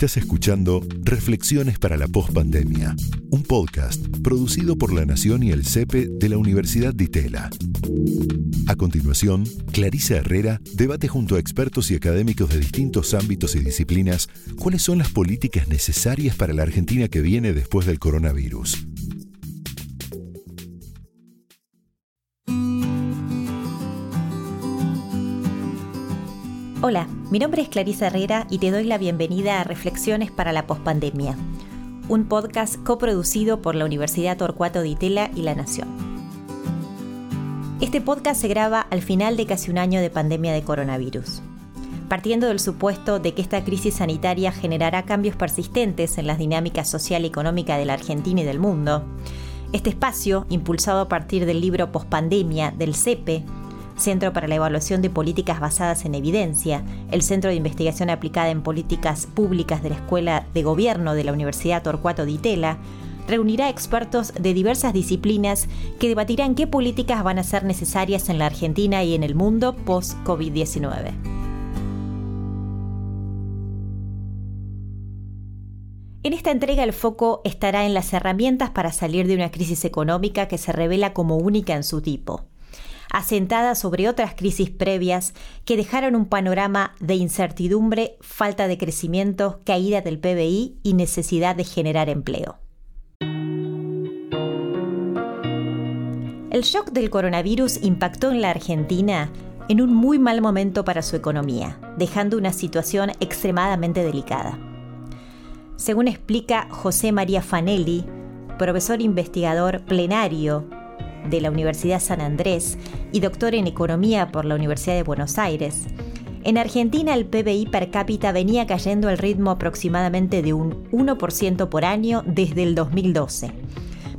Estás escuchando Reflexiones para la Postpandemia, un podcast producido por La Nación y el CEPE de la Universidad de Itela. A continuación, Clarisa Herrera debate junto a expertos y académicos de distintos ámbitos y disciplinas cuáles son las políticas necesarias para la Argentina que viene después del coronavirus. Hola, mi nombre es Clarisa Herrera y te doy la bienvenida a Reflexiones para la Postpandemia, un podcast coproducido por la Universidad Torcuato de Itela y La Nación. Este podcast se graba al final de casi un año de pandemia de coronavirus. Partiendo del supuesto de que esta crisis sanitaria generará cambios persistentes en las dinámicas social y económica de la Argentina y del mundo, este espacio, impulsado a partir del libro Postpandemia del CEPE, Centro para la Evaluación de Políticas Basadas en Evidencia, el Centro de Investigación Aplicada en Políticas Públicas de la Escuela de Gobierno de la Universidad Torcuato Di Tella, reunirá expertos de diversas disciplinas que debatirán qué políticas van a ser necesarias en la Argentina y en el mundo post-COVID-19. En esta entrega el foco estará en las herramientas para salir de una crisis económica que se revela como única en su tipo asentada sobre otras crisis previas que dejaron un panorama de incertidumbre, falta de crecimiento, caída del PBI y necesidad de generar empleo. El shock del coronavirus impactó en la Argentina en un muy mal momento para su economía, dejando una situación extremadamente delicada. Según explica José María Fanelli, profesor investigador plenario de la Universidad San Andrés y doctor en Economía por la Universidad de Buenos Aires, en Argentina el PBI per cápita venía cayendo al ritmo aproximadamente de un 1% por año desde el 2012,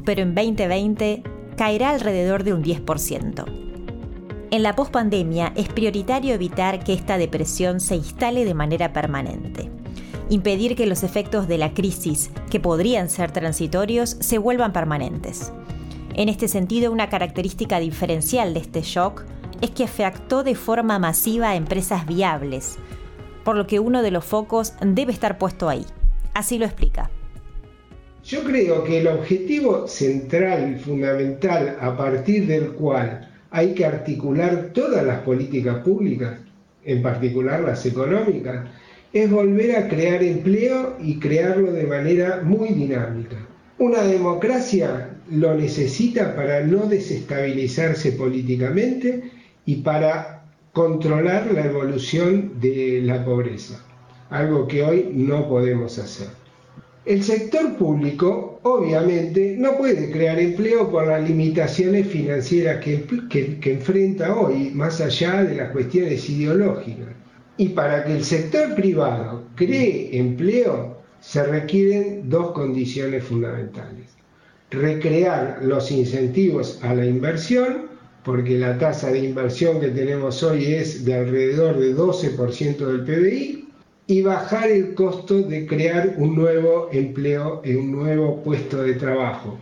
pero en 2020 caerá alrededor de un 10%. En la pospandemia es prioritario evitar que esta depresión se instale de manera permanente. Impedir que los efectos de la crisis, que podrían ser transitorios, se vuelvan permanentes. En este sentido, una característica diferencial de este shock es que afectó de forma masiva a empresas viables, por lo que uno de los focos debe estar puesto ahí. Así lo explica. Yo creo que el objetivo central y fundamental a partir del cual hay que articular todas las políticas públicas, en particular las económicas, es volver a crear empleo y crearlo de manera muy dinámica. Una democracia lo necesita para no desestabilizarse políticamente y para controlar la evolución de la pobreza, algo que hoy no podemos hacer. El sector público obviamente no puede crear empleo por las limitaciones financieras que, que, enfrenta hoy, más allá de las cuestiones ideológicas. Y para que el sector privado cree empleo, se requieren dos condiciones fundamentales. Recrear los incentivos a la inversión, porque la tasa de inversión que tenemos hoy es de alrededor de 12% del PBI, y bajar el costo de crear un nuevo empleo, un nuevo puesto de trabajo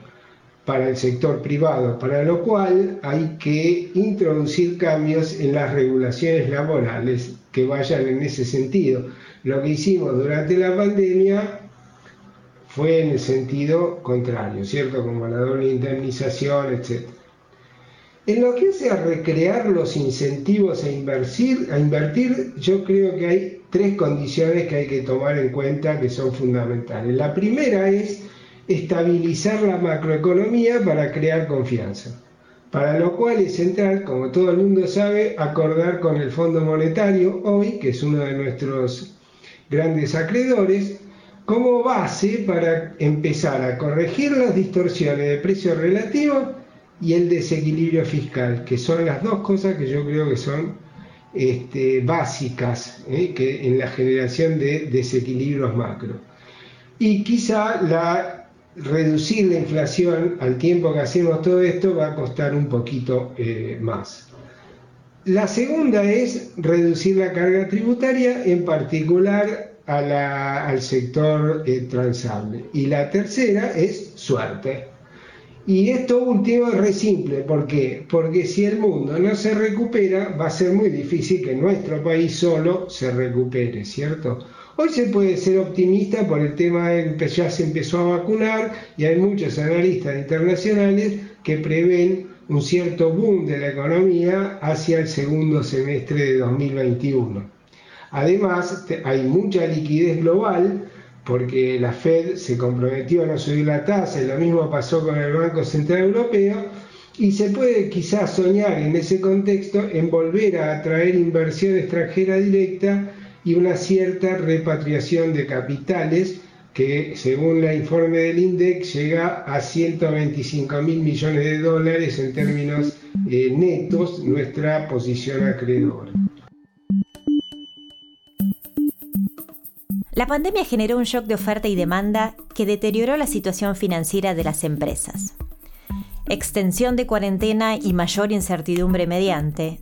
para el sector privado, para lo cual hay que introducir cambios en las regulaciones laborales que vayan en ese sentido. Lo que hicimos durante la pandemia fue en el sentido contrario, ¿cierto? Como la doble indemnización, etc. En lo que hace a recrear los incentivos a invertir, a invertir, yo creo que hay tres condiciones que hay que tomar en cuenta que son fundamentales. La primera es estabilizar la macroeconomía para crear confianza para lo cual es central, como todo el mundo sabe, acordar con el Fondo Monetario hoy, que es uno de nuestros grandes acreedores, como base para empezar a corregir las distorsiones de precios relativos y el desequilibrio fiscal, que son las dos cosas que yo creo que son este, básicas ¿eh? que en la generación de desequilibrios macro. Y quizá la, reducir la inflación al tiempo que hacemos todo esto va a costar un poquito eh, más. La segunda es reducir la carga tributaria, en particular al sector eh, transable. Y la tercera es suerte. Y esto último es re simple, ¿por qué? Porque si el mundo no se recupera, va a ser muy difícil que nuestro país solo se recupere, ¿cierto? Hoy se puede ser optimista por el tema de que ya se empezó a vacunar y hay muchos analistas internacionales que prevén un cierto boom de la economía hacia el segundo semestre de 2021. Además, hay mucha liquidez global porque la Fed se comprometió a no subir la tasa y lo mismo pasó con el Banco Central Europeo y se puede quizás soñar en ese contexto en volver a atraer inversión extranjera directa y una cierta repatriación de capitales que según el informe del INDEX llega a 125 mil millones de dólares en términos eh, netos nuestra posición acreedora. La pandemia generó un shock de oferta y demanda que deterioró la situación financiera de las empresas. Extensión de cuarentena y mayor incertidumbre mediante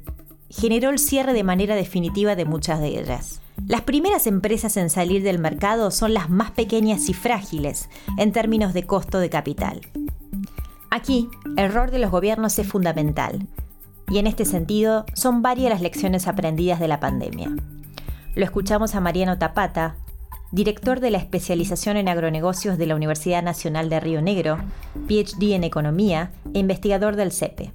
generó el cierre de manera definitiva de muchas de ellas. Las primeras empresas en salir del mercado son las más pequeñas y frágiles en términos de costo de capital. Aquí, el rol de los gobiernos es fundamental, y en este sentido son varias las lecciones aprendidas de la pandemia. Lo escuchamos a Mariano Tapata, director de la especialización en agronegocios de la Universidad Nacional de Río Negro, PhD en Economía e investigador del CEPE.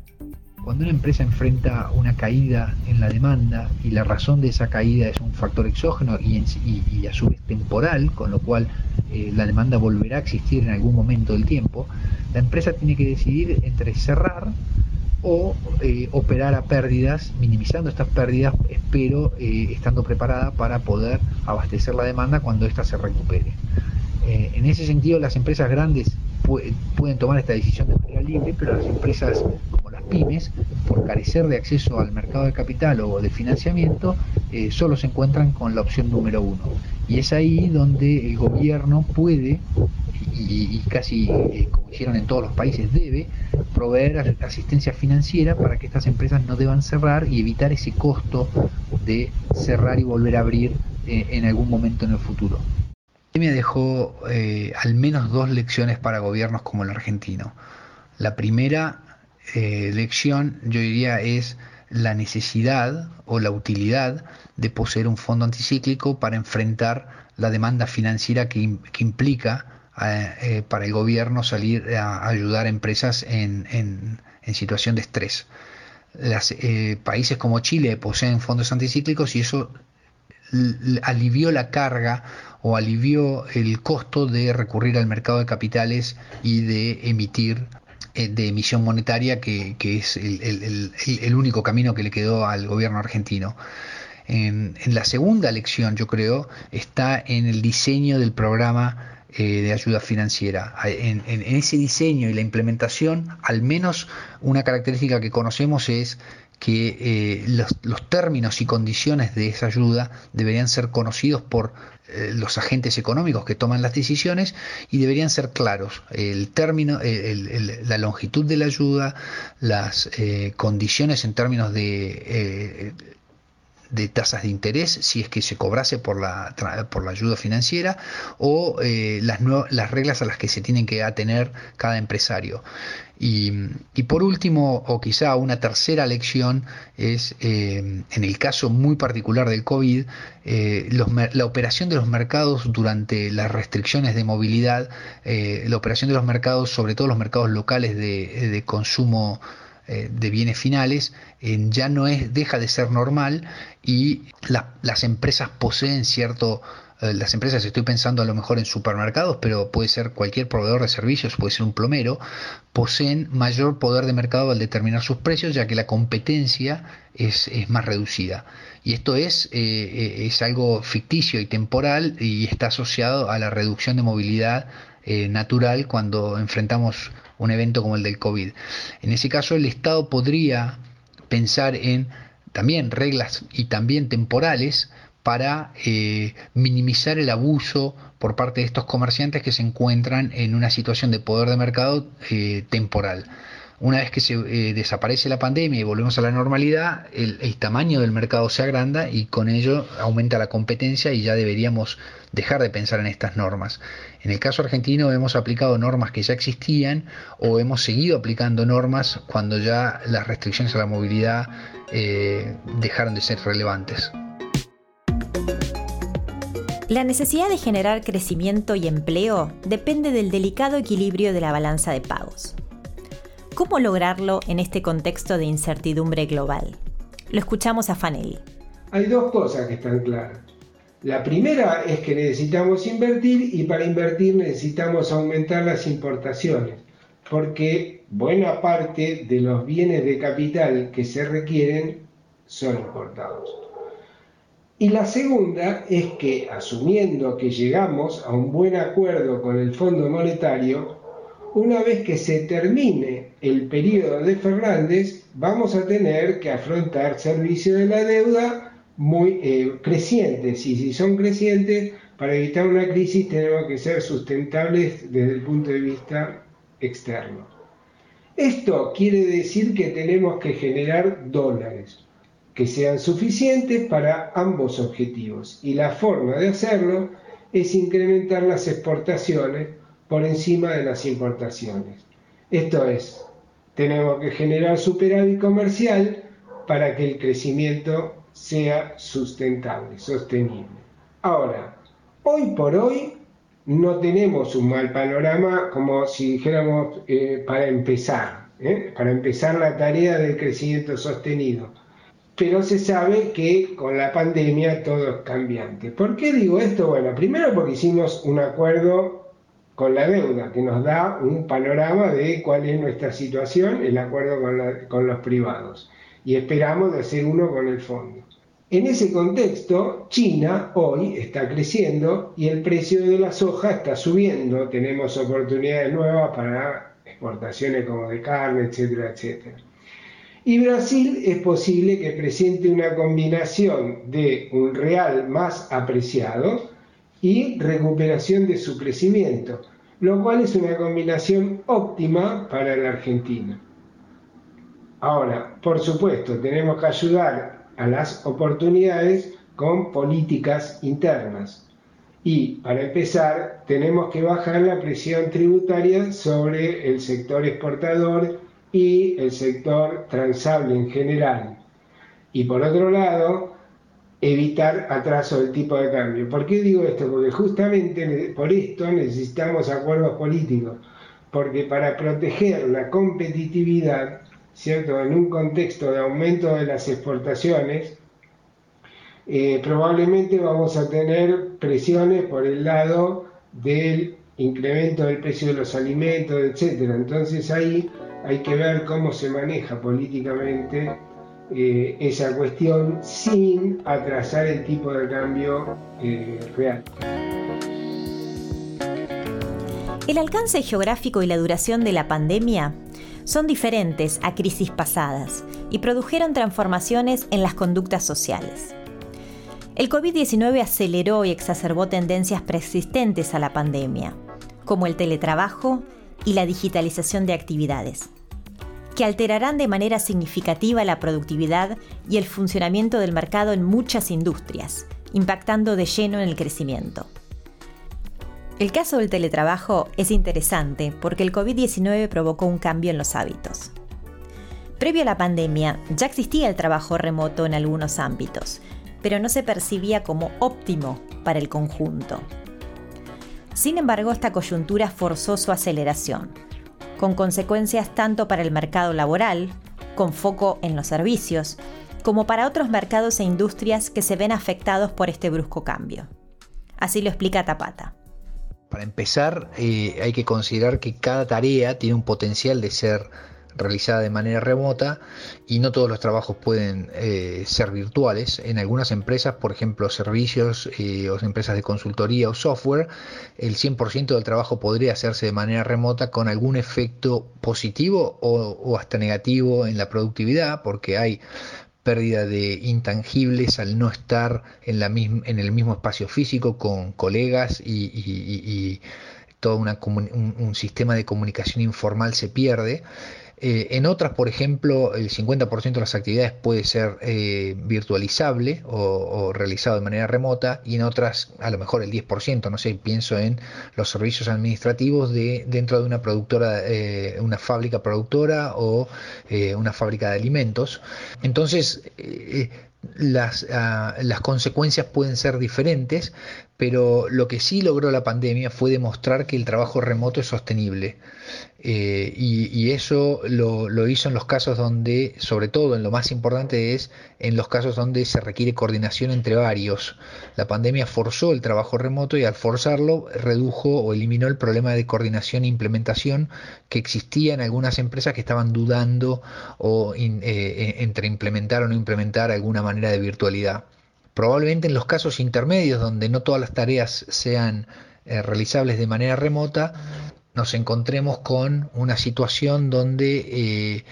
Cuando una empresa enfrenta una caída en la demanda y la razón de esa caída es un factor exógeno y, a su vez temporal, con lo cual eh, la demanda volverá a existir en algún momento del tiempo, la empresa tiene que decidir entre cerrar o eh, operar a pérdidas, minimizando estas pérdidas, espero eh, estando preparada para poder abastecer la demanda cuando ésta se recupere. Eh, en ese sentido, las empresas grandes pueden tomar esta decisión de manera libre, pero las empresas como las pymes, por carecer de acceso al mercado de capital o de financiamiento, solo se encuentran con la opción número uno. Y es ahí donde el gobierno puede y, casi eh, como hicieron en todos los países debe proveer asistencia financiera para que estas empresas no deban cerrar y evitar ese costo de cerrar y volver a abrir eh, en algún momento en el futuro. Me dejó eh, al menos dos lecciones para gobiernos como el argentino. La primera lección, yo diría, es la necesidad o la utilidad de poseer un fondo anticíclico para enfrentar la demanda financiera que, que implica eh, para el gobierno salir a ayudar a empresas en, en, situación de estrés. Las, eh, países como Chile poseen fondos anticíclicos y eso alivió la carga o alivió el costo de recurrir al mercado de capitales y de emitir eh, de emisión monetaria que, que es el, el, el, único camino que le quedó al gobierno argentino. En, en la segunda lección, yo creo, está en el diseño del programa eh, de ayuda financiera. En, ese diseño y la implementación, al menos una característica que conocemos es que eh, los, términos y condiciones de esa ayuda deberían ser conocidos por eh, los agentes económicos que toman las decisiones y deberían ser claros. El término, la longitud de la ayuda, las condiciones en términos de de tasas de interés si es que se cobrase por la, por la ayuda financiera o eh, las, las reglas a las que se tienen que atener cada empresario. Y, por último, o quizá una tercera lección, es eh, en el caso muy particular del COVID, eh, la operación de los mercados durante las restricciones de movilidad, la operación de los mercados, sobre todo los mercados locales de, de consumo eh, de bienes finales ya no es deja de ser normal y las empresas poseen cierto eh, las empresas estoy pensando a lo mejor en supermercados pero puede ser cualquier proveedor de servicios puede ser un plomero poseen mayor poder de mercado al determinar sus precios ya que la competencia es, más reducida y esto es, eh, es algo ficticio y temporal y está asociado a la reducción de movilidad natural cuando enfrentamos un evento como el del COVID. En ese caso el Estado podría pensar en también reglas y también temporales para eh, minimizar el abuso por parte de estos comerciantes que se encuentran en una situación de poder de mercado eh, temporal. Una vez que se eh, desaparece la pandemia y volvemos a la normalidad, el, tamaño del mercado se agranda y con ello aumenta la competencia y ya deberíamos dejar de pensar en estas normas. En el caso argentino hemos aplicado normas que ya existían o hemos seguido aplicando normas cuando ya las restricciones a la movilidad eh, dejaron de ser relevantes. La necesidad de generar crecimiento y empleo depende del delicado equilibrio de la balanza de pagos. ¿Cómo lograrlo en este contexto de incertidumbre global? Lo escuchamos a Fanelli. Hay dos cosas que están claras. La primera es que necesitamos invertir y para invertir necesitamos aumentar las importaciones, porque buena parte de los bienes de capital que se requieren son importados. Y la segunda es que, asumiendo que llegamos a un buen acuerdo con el Fondo Monetario, una vez que se termine el periodo de Fernández, vamos a tener que afrontar servicios de la deuda muy eh, crecientes. Y si son crecientes, para evitar una crisis tenemos que ser sustentables desde el punto de vista externo. Esto quiere decir que tenemos que generar dólares que sean suficientes para ambos objetivos. Y la forma de hacerlo es incrementar las exportaciones por encima de las importaciones. Esto es, tenemos que generar superávit comercial para que el crecimiento sea sustentable, sostenible. Ahora, hoy por hoy no tenemos un mal panorama como si dijéramos eh, para empezar, ¿eh? para empezar la tarea del crecimiento sostenido. Pero se sabe que con la pandemia todo es cambiante. ¿Por qué digo esto? Bueno, primero porque hicimos un acuerdo con la deuda, que nos da un panorama de cuál es nuestra situación, el acuerdo con, los privados. Y esperamos de hacer uno con el fondo. En ese contexto, China hoy está creciendo y el precio de la soja está subiendo. Tenemos oportunidades nuevas para exportaciones como de carne, etcétera, etcétera. Y Brasil es posible que presente una combinación de un real más apreciado, y recuperación de su crecimiento, lo cual es una combinación óptima para la Argentina. Ahora, por supuesto, tenemos que ayudar a las oportunidades con políticas internas. Y para empezar, tenemos que bajar la presión tributaria sobre el sector exportador y el sector transable en general. Y por otro lado, evitar atraso del tipo de cambio. ¿Por qué digo esto? Porque justamente por esto necesitamos acuerdos políticos, porque para proteger la competitividad, ¿cierto? En un contexto de aumento de las exportaciones, eh, probablemente vamos a tener presiones por el lado del incremento del precio de los alimentos, etcétera. Entonces ahí hay que ver cómo se maneja políticamente eh, esa cuestión sin atrasar el tipo de cambio eh, real. El alcance geográfico y la duración de la pandemia son diferentes a crisis pasadas y produjeron transformaciones en las conductas sociales. El COVID-19 aceleró y exacerbó tendencias preexistentes a la pandemia, como el teletrabajo y la digitalización de actividades que alterarán de manera significativa la productividad y el funcionamiento del mercado en muchas industrias, impactando de lleno en el crecimiento. El caso del teletrabajo es interesante porque el COVID-19 provocó un cambio en los hábitos. Previo a la pandemia ya existía el trabajo remoto en algunos ámbitos, pero no se percibía como óptimo para el conjunto. Sin embargo, esta coyuntura forzó su aceleración, con consecuencias tanto para el mercado laboral, con foco en los servicios, como para otros mercados e industrias que se ven afectados por este brusco cambio. Así lo explica Tapata. Para empezar, eh, hay que considerar que cada tarea tiene un potencial de ser realizada de manera remota y no todos los trabajos pueden eh, ser virtuales. En algunas empresas, por ejemplo, servicios eh, o empresas de consultoría o software, el 100% del trabajo podría hacerse de manera remota con algún efecto positivo o, hasta negativo en la productividad, porque hay pérdida de intangibles al no estar en, la en el mismo espacio físico con colegas y, todo un sistema de comunicación informal se pierde. Eh, en otras, por ejemplo, el 50% de las actividades puede ser eh, virtualizable o, realizado de manera remota y en otras a lo mejor el 10%, no sé, pienso en los servicios administrativos de dentro de una productora, eh, una fábrica productora o una fábrica de alimentos. Entonces, ah, las consecuencias pueden ser diferentes, pero lo que sí logró la pandemia fue demostrar que el trabajo remoto es sostenible. Eh, y, eso lo, hizo en los casos donde, sobre todo en lo más importante es en los casos donde se requiere coordinación entre varios. La pandemia forzó el trabajo remoto y al forzarlo redujo o eliminó el problema de coordinación e implementación que existía en algunas empresas que estaban dudando o eh, entre implementar o no implementar alguna manera de virtualidad. Probablemente en los casos intermedios donde no todas las tareas sean eh, realizables de manera remota, nos encontremos con una situación donde eh,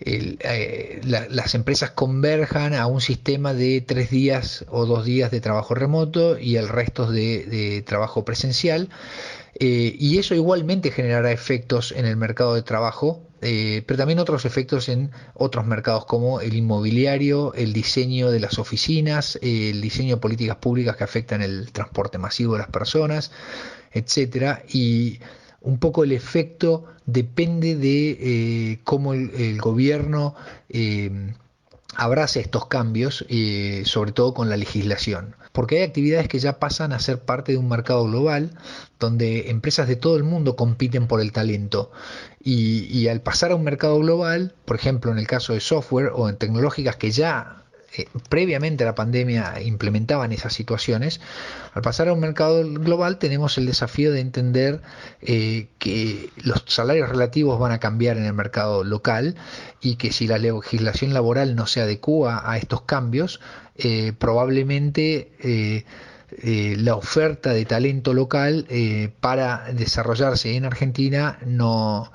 eh, las empresas converjan a un sistema de tres días o dos días de trabajo remoto y el resto de, trabajo presencial. Eh, y eso igualmente generará efectos en el mercado de trabajo, pero también otros efectos en otros mercados como el inmobiliario, el diseño de las oficinas, el diseño de políticas públicas que afectan el transporte masivo de las personas, etcétera. Y un poco el efecto depende de eh, cómo el, gobierno eh, abrace estos cambios, eh, sobre todo con la legislación. Porque hay actividades que ya pasan a ser parte de un mercado global, donde empresas de todo el mundo compiten por el talento. Y, y al pasar a un mercado global, por ejemplo en el caso de software o en tecnológicas que ya eh, previamente a la pandemia implementaban esas situaciones, al pasar a un mercado global tenemos el desafío de entender eh, que los salarios relativos van a cambiar en el mercado local y que si la legislación laboral no se adecua a estos cambios, eh, probablemente la oferta de talento local para desarrollarse en Argentina no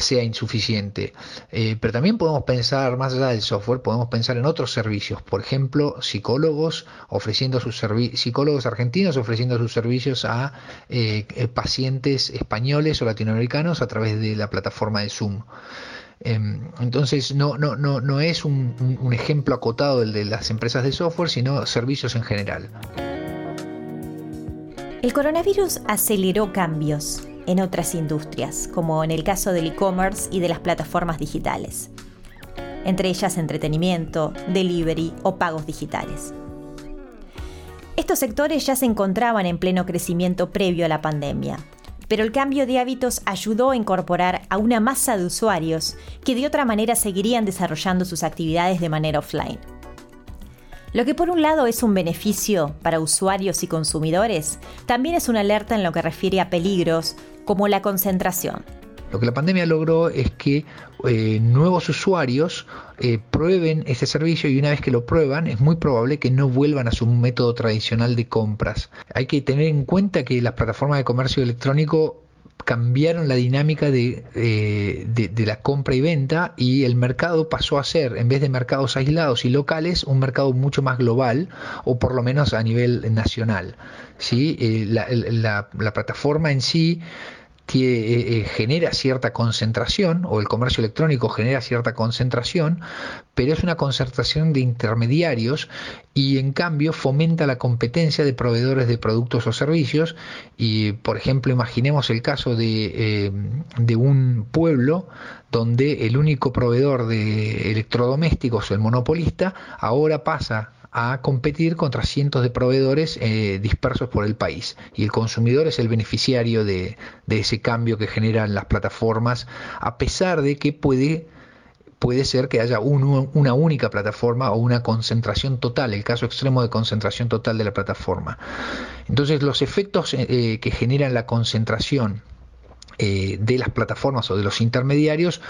sea insuficiente. Eh, pero también podemos pensar, más allá del software, podemos pensar en otros servicios, por ejemplo, psicólogos ofreciendo sus psicólogos argentinos ofreciendo sus servicios a eh, eh, pacientes españoles o latinoamericanos a través de la plataforma de Zoom. Em, entonces no, no, no, no es un ejemplo acotado el de las empresas de software, sino servicios en general. El coronavirus aceleró cambios en otras industrias, como en el caso del e-commerce y de las plataformas digitales, entre ellas entretenimiento, delivery o pagos digitales. Estos sectores ya se encontraban en pleno crecimiento previo a la pandemia, pero el cambio de hábitos ayudó a incorporar a una masa de usuarios que de otra manera seguirían desarrollando sus actividades de manera offline. Lo que por un lado es un beneficio para usuarios y consumidores, también es una alerta en lo que refiere a peligros como la concentración. Lo que la pandemia logró es que eh, nuevos usuarios eh, prueben ese servicio y una vez que lo prueban es muy probable que no vuelvan a su método tradicional de compras. Hay que tener en cuenta que las plataformas de comercio electrónico cambiaron la dinámica eh, de, de, la compra y venta y el mercado pasó a ser, en vez de mercados aislados y locales, un mercado mucho más global o por lo menos a nivel nacional. ¿sí? la plataforma en sí que eh, eh, genera cierta concentración, o el comercio electrónico genera cierta concentración, pero es una concentración de intermediarios y en cambio fomenta la competencia de proveedores de productos o servicios. Y por ejemplo, imaginemos el caso de, eh, de un pueblo donde el único proveedor de electrodomésticos, el monopolista, ahora pasa a competir contra cientos de proveedores eh, dispersos por el país. Y el consumidor es el beneficiario de, ese cambio que generan las plataformas, a pesar de que puede, puede ser que haya una única plataforma o una concentración total, el caso extremo de concentración total de la plataforma. Entonces los efectos eh, que generan la concentración eh, de las plataformas o de los intermediarios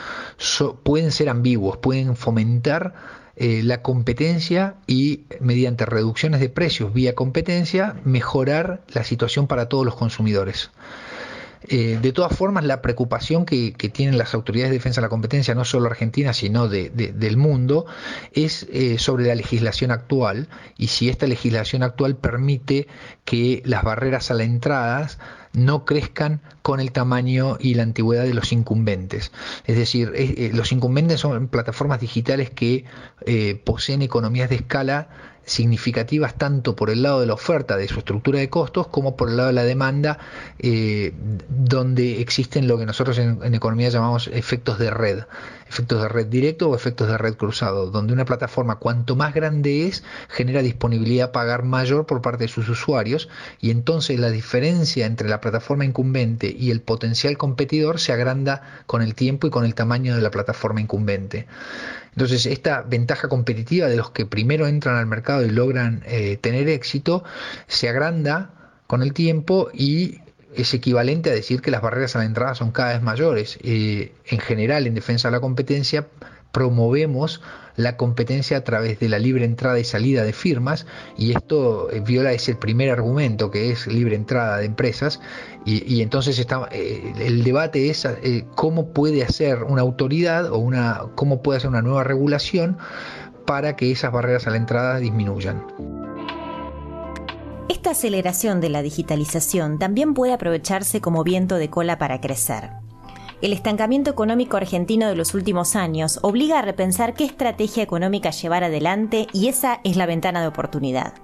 pueden ser ambiguos, pueden fomentar eh, la competencia y mediante reducciones de precios vía competencia mejorar la situación para todos los consumidores. Eh, de todas formas, la preocupación que, tienen las autoridades de defensa de la competencia, no solo argentina, sino del mundo, es eh, sobre la legislación actual y si esta legislación actual permite que las barreras a la entrada no crezcan con el tamaño y la antigüedad de los incumbentes. Es decir, eh, los incumbentes son plataformas digitales que poseen economías de escala significativas tanto por el lado de la oferta de su estructura de costos como por el lado de la demanda, eh, donde existen lo que nosotros en, economía llamamos efectos de red, efectos de red directo o efectos de red cruzado, donde una plataforma cuanto más grande es, genera disponibilidad a pagar mayor por parte de sus usuarios y entonces la diferencia entre la plataforma incumbente y el potencial competidor se agranda con el tiempo y con el tamaño de la plataforma incumbente. Entonces, esta ventaja competitiva de los que primero entran al mercado y logran eh, tener éxito se agranda con el tiempo y es equivalente a decir que las barreras a la entrada son cada vez mayores. Eh, en general, en defensa de la competencia, promovemos la competencia a través de la libre entrada y salida de firmas y esto eh, viola ese primer argumento que es libre entrada de empresas y, entonces eh, el debate es cómo puede hacer una autoridad o una cómo puede hacer una nueva regulación para que esas barreras a la entrada disminuyan. Esta aceleración de la digitalización también puede aprovecharse como viento de cola para crecer el estancamiento económico argentino de los últimos años obliga a repensar qué estrategia económica llevar adelante y esa es la ventana de oportunidad.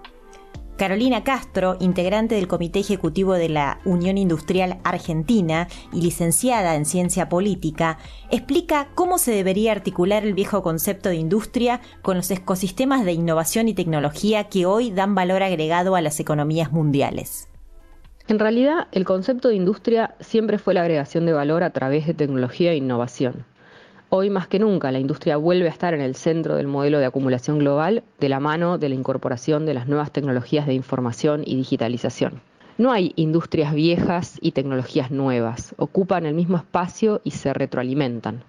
Carolina Castro, integrante del Comité Ejecutivo de la Unión Industrial Argentina y licenciada en Ciencia Política, explica cómo se debería articular el viejo concepto de industria con los ecosistemas de innovación y tecnología que hoy dan valor agregado a las economías mundiales. En realidad, el concepto de industria siempre fue la agregación de valor a través de tecnología e innovación. Hoy más que nunca, la industria vuelve a estar en el centro del modelo de acumulación global de la mano de la incorporación de las nuevas tecnologías de información y digitalización. No hay industrias viejas y tecnologías nuevas, ocupan el mismo espacio y se retroalimentan.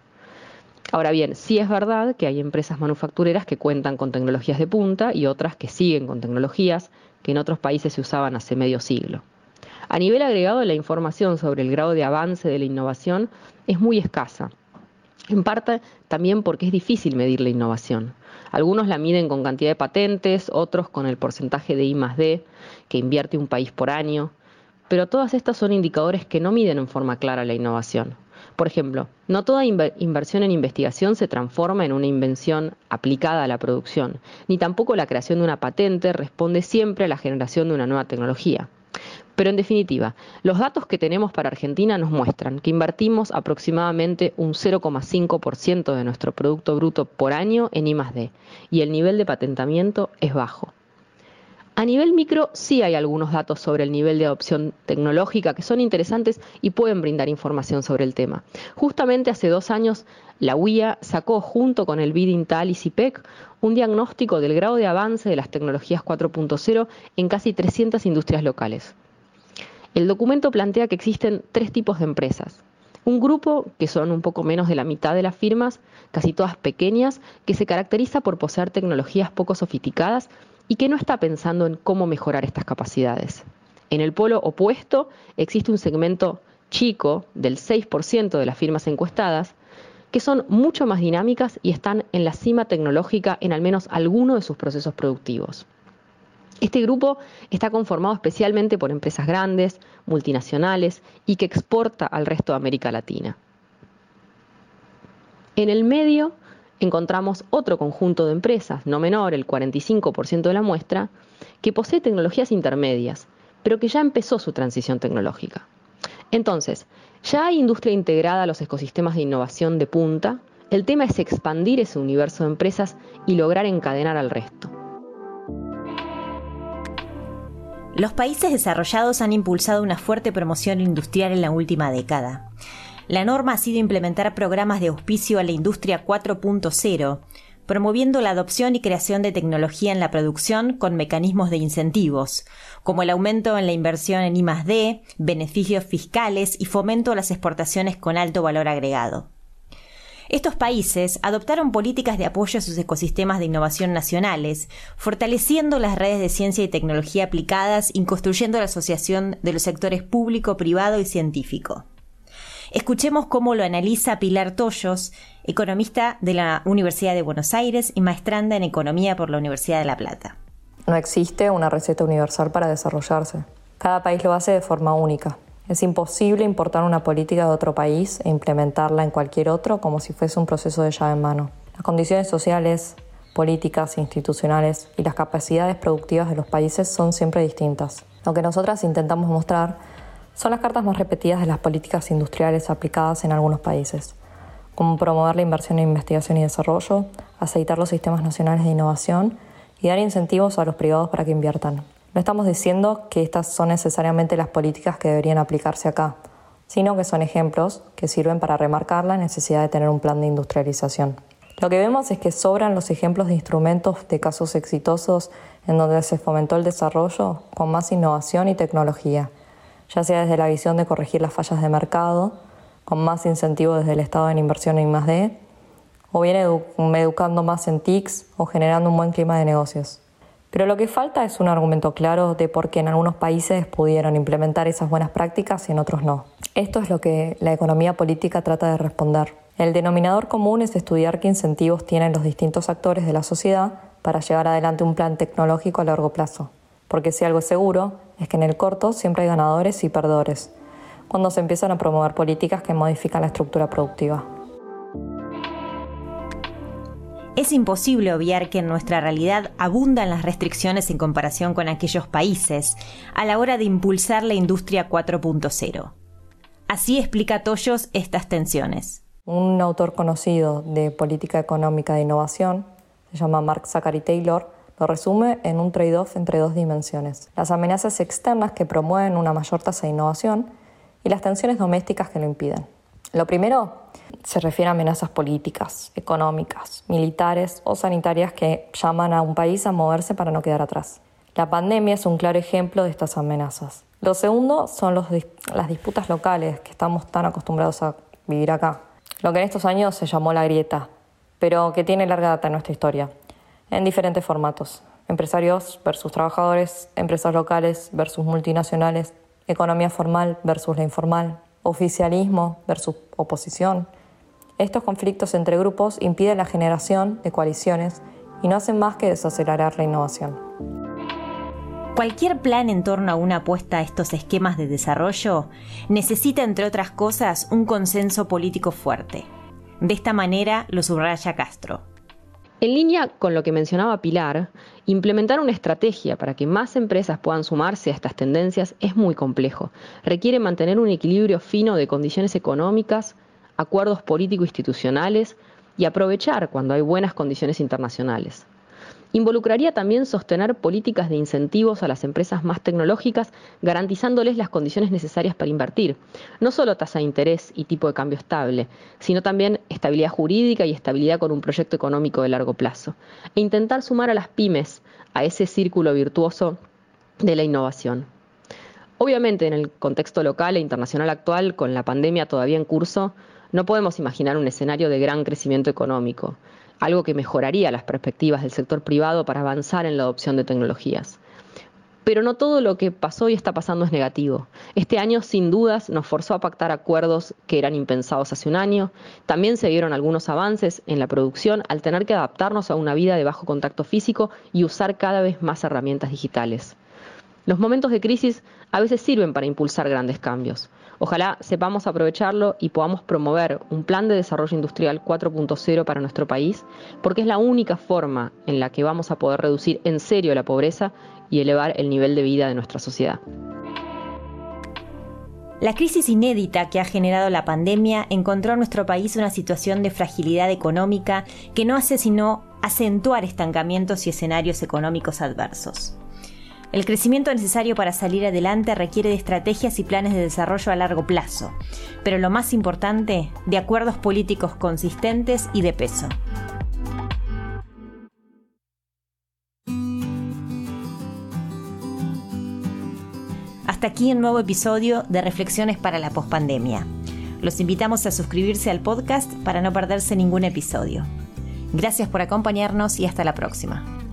Ahora bien, sí es verdad que hay empresas manufactureras que cuentan con tecnologías de punta y otras que siguen con tecnologías que en otros países se usaban hace medio siglo. A nivel agregado, la información sobre el grado de avance de la innovación es muy escasa. En parte también porque es difícil medir la innovación. Algunos la miden con cantidad de patentes, otros con el porcentaje de I D que invierte un país por año, pero todas estas son indicadores que no miden en forma clara la innovación. Por ejemplo, no toda inversión en investigación se transforma en una invención aplicada a la producción, ni tampoco la creación de una patente responde siempre a la generación de una nueva tecnología. Pero en definitiva, los datos que tenemos para Argentina nos muestran que invertimos aproximadamente un 0,5% de nuestro Producto Bruto por año en I+D y el nivel de patentamiento es bajo. A nivel micro sí hay algunos datos sobre el nivel de adopción tecnológica que son interesantes y pueden brindar información sobre el tema. Justamente hace dos años la UIA sacó junto con el BIDINTAL y CIPEC un diagnóstico del grado de avance de las tecnologías 4.0 en casi 300 industrias locales. El documento plantea que existen tres tipos de empresas. Un grupo, que son un poco menos de la mitad de las firmas, casi todas pequeñas, que se caracteriza por poseer tecnologías poco sofisticadas y que no está pensando en cómo mejorar estas capacidades. En el polo opuesto existe un segmento chico del 6% de las firmas encuestadas, que son mucho más dinámicas y están en la cima tecnológica en al menos alguno de sus procesos productivos. Este grupo está conformado especialmente por empresas grandes, multinacionales y que exporta al resto de América Latina. En el medio encontramos otro conjunto de empresas, no menor, el 45% de la muestra, que posee tecnologías intermedias, pero que ya empezó su transición tecnológica. Entonces, ya hay industria integrada a los ecosistemas de innovación de punta, el tema es expandir ese universo de empresas y lograr encadenar al resto. Los países desarrollados han impulsado una fuerte promoción industrial en la última década. La norma ha sido implementar programas de auspicio a la industria 4.0, promoviendo la adopción y creación de tecnología en la producción con mecanismos de incentivos, como el aumento en la inversión en I+D, beneficios fiscales y fomento a las exportaciones con alto valor agregado. Estos países adoptaron políticas de apoyo a sus ecosistemas de innovación nacionales, fortaleciendo las redes de ciencia y tecnología aplicadas y construyendo la asociación de los sectores público, privado y científico. Escuchemos cómo lo analiza Pilar Toyos, economista de la Universidad de Buenos Aires y maestranda en economía por la Universidad de La Plata. No existe una receta universal para desarrollarse. Cada país lo hace de forma única. Es imposible importar una política de otro país e implementarla en cualquier otro como si fuese un proceso de llave en mano. Las condiciones sociales, políticas, institucionales y las capacidades productivas de los países son siempre distintas. Lo que nosotras intentamos mostrar son las cartas más repetidas de las políticas industriales aplicadas en algunos países, como promover la inversión en investigación y desarrollo, aceitar los sistemas nacionales de innovación y dar incentivos a los privados para que inviertan. No estamos diciendo que estas son necesariamente las políticas que deberían aplicarse acá, sino que son ejemplos que sirven para remarcar la necesidad de tener un plan de industrialización. Lo que vemos es que sobran los ejemplos de instrumentos de casos exitosos en donde se fomentó el desarrollo con más innovación y tecnología, ya sea desde la visión de corregir las fallas de mercado, con más incentivo desde el Estado en inversión en I+D, o bien educando más en TICs o generando un buen clima de negocios. Pero lo que falta es un argumento claro de por qué en algunos países pudieron implementar esas buenas prácticas y en otros no. Esto es lo que la economía política trata de responder. El denominador común es estudiar qué incentivos tienen los distintos actores de la sociedad para llevar adelante un plan tecnológico a largo plazo. Porque si algo es seguro, es que en el corto siempre hay ganadores y perdedores, cuando se empiezan a promover políticas que modifican la estructura productiva. Es imposible obviar que en nuestra realidad abundan las restricciones en comparación con aquellos países a la hora de impulsar la industria 4.0. Así explica Toyos estas tensiones. Un autor conocido de política económica de innovación, se llama Mark Zachary Taylor, lo resume en un trade-off entre dos dimensiones. Las amenazas externas que promueven una mayor tasa de innovación y las tensiones domésticas que lo impiden. Lo primero se refiere a amenazas políticas, económicas, militares o sanitarias que llaman a un país a moverse para no quedar atrás. La pandemia es un claro ejemplo de estas amenazas. Lo segundo son las disputas locales que estamos tan acostumbrados a vivir acá. Lo que en estos años se llamó la grieta, pero que tiene larga data en nuestra historia, en diferentes formatos. Empresarios versus trabajadores, empresas locales versus multinacionales, economía formal versus la informal, oficialismo versus oposición. Estos conflictos entre grupos impiden la generación de coaliciones y no hacen más que desacelerar la innovación. Cualquier plan en torno a una apuesta a estos esquemas de desarrollo necesita, entre otras cosas, un consenso político fuerte. De esta manera lo subraya Castro. En línea con lo que mencionaba Pilar, implementar una estrategia para que más empresas puedan sumarse a estas tendencias es muy complejo. Requiere mantener un equilibrio fino de condiciones económicas, acuerdos político-institucionales y aprovechar cuando hay buenas condiciones internacionales. Involucraría también sostener políticas de incentivos a las empresas más tecnológicas, garantizándoles las condiciones necesarias para invertir. No solo tasa de interés y tipo de cambio estable, sino también estabilidad jurídica y estabilidad con un proyecto económico de largo plazo. E intentar sumar a las pymes a ese círculo virtuoso de la innovación. Obviamente, en el contexto local e internacional actual, con la pandemia todavía en curso, no podemos imaginar un escenario de gran crecimiento económico algo que mejoraría las perspectivas del sector privado para avanzar en la adopción de tecnologías. Pero no todo lo que pasó y está pasando es negativo. Este año, sin dudas, nos forzó a pactar acuerdos que eran impensados hace un año. También se dieron algunos avances en la producción al tener que adaptarnos a una vida de bajo contacto físico y usar cada vez más herramientas digitales. Los momentos de crisis a veces sirven para impulsar grandes cambios. Ojalá sepamos aprovecharlo y podamos promover un plan de desarrollo industrial 4.0 para nuestro país, porque es la única forma en la que vamos a poder reducir en serio la pobreza y elevar el nivel de vida de nuestra sociedad. La crisis inédita que ha generado la pandemia encontró en nuestro país una situación de fragilidad económica que no hace sino acentuar estancamientos y escenarios económicos adversos. El crecimiento necesario para salir adelante requiere de estrategias y planes de desarrollo a largo plazo, pero lo más importante, de acuerdos políticos consistentes y de peso. Hasta aquí un nuevo episodio de Reflexiones para la Pospandemia. Los invitamos a suscribirse al podcast para no perderse ningún episodio. Gracias por acompañarnos y hasta la próxima.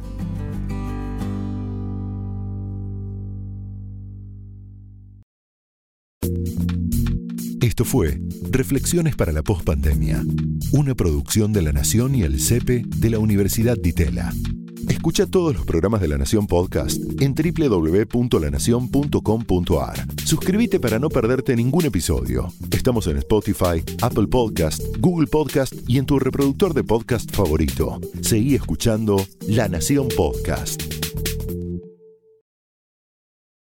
Esto fue Reflexiones para la Postpandemia, una producción de La Nación y el CEPE de la Universidad de Itela. Escucha todos los programas de La Nación Podcast en www.lanacion.com.ar. Suscríbete para no perderte ningún episodio. Estamos en Spotify, Apple Podcast, Google Podcast y en tu reproductor de podcast favorito. Seguí escuchando La Nación Podcast.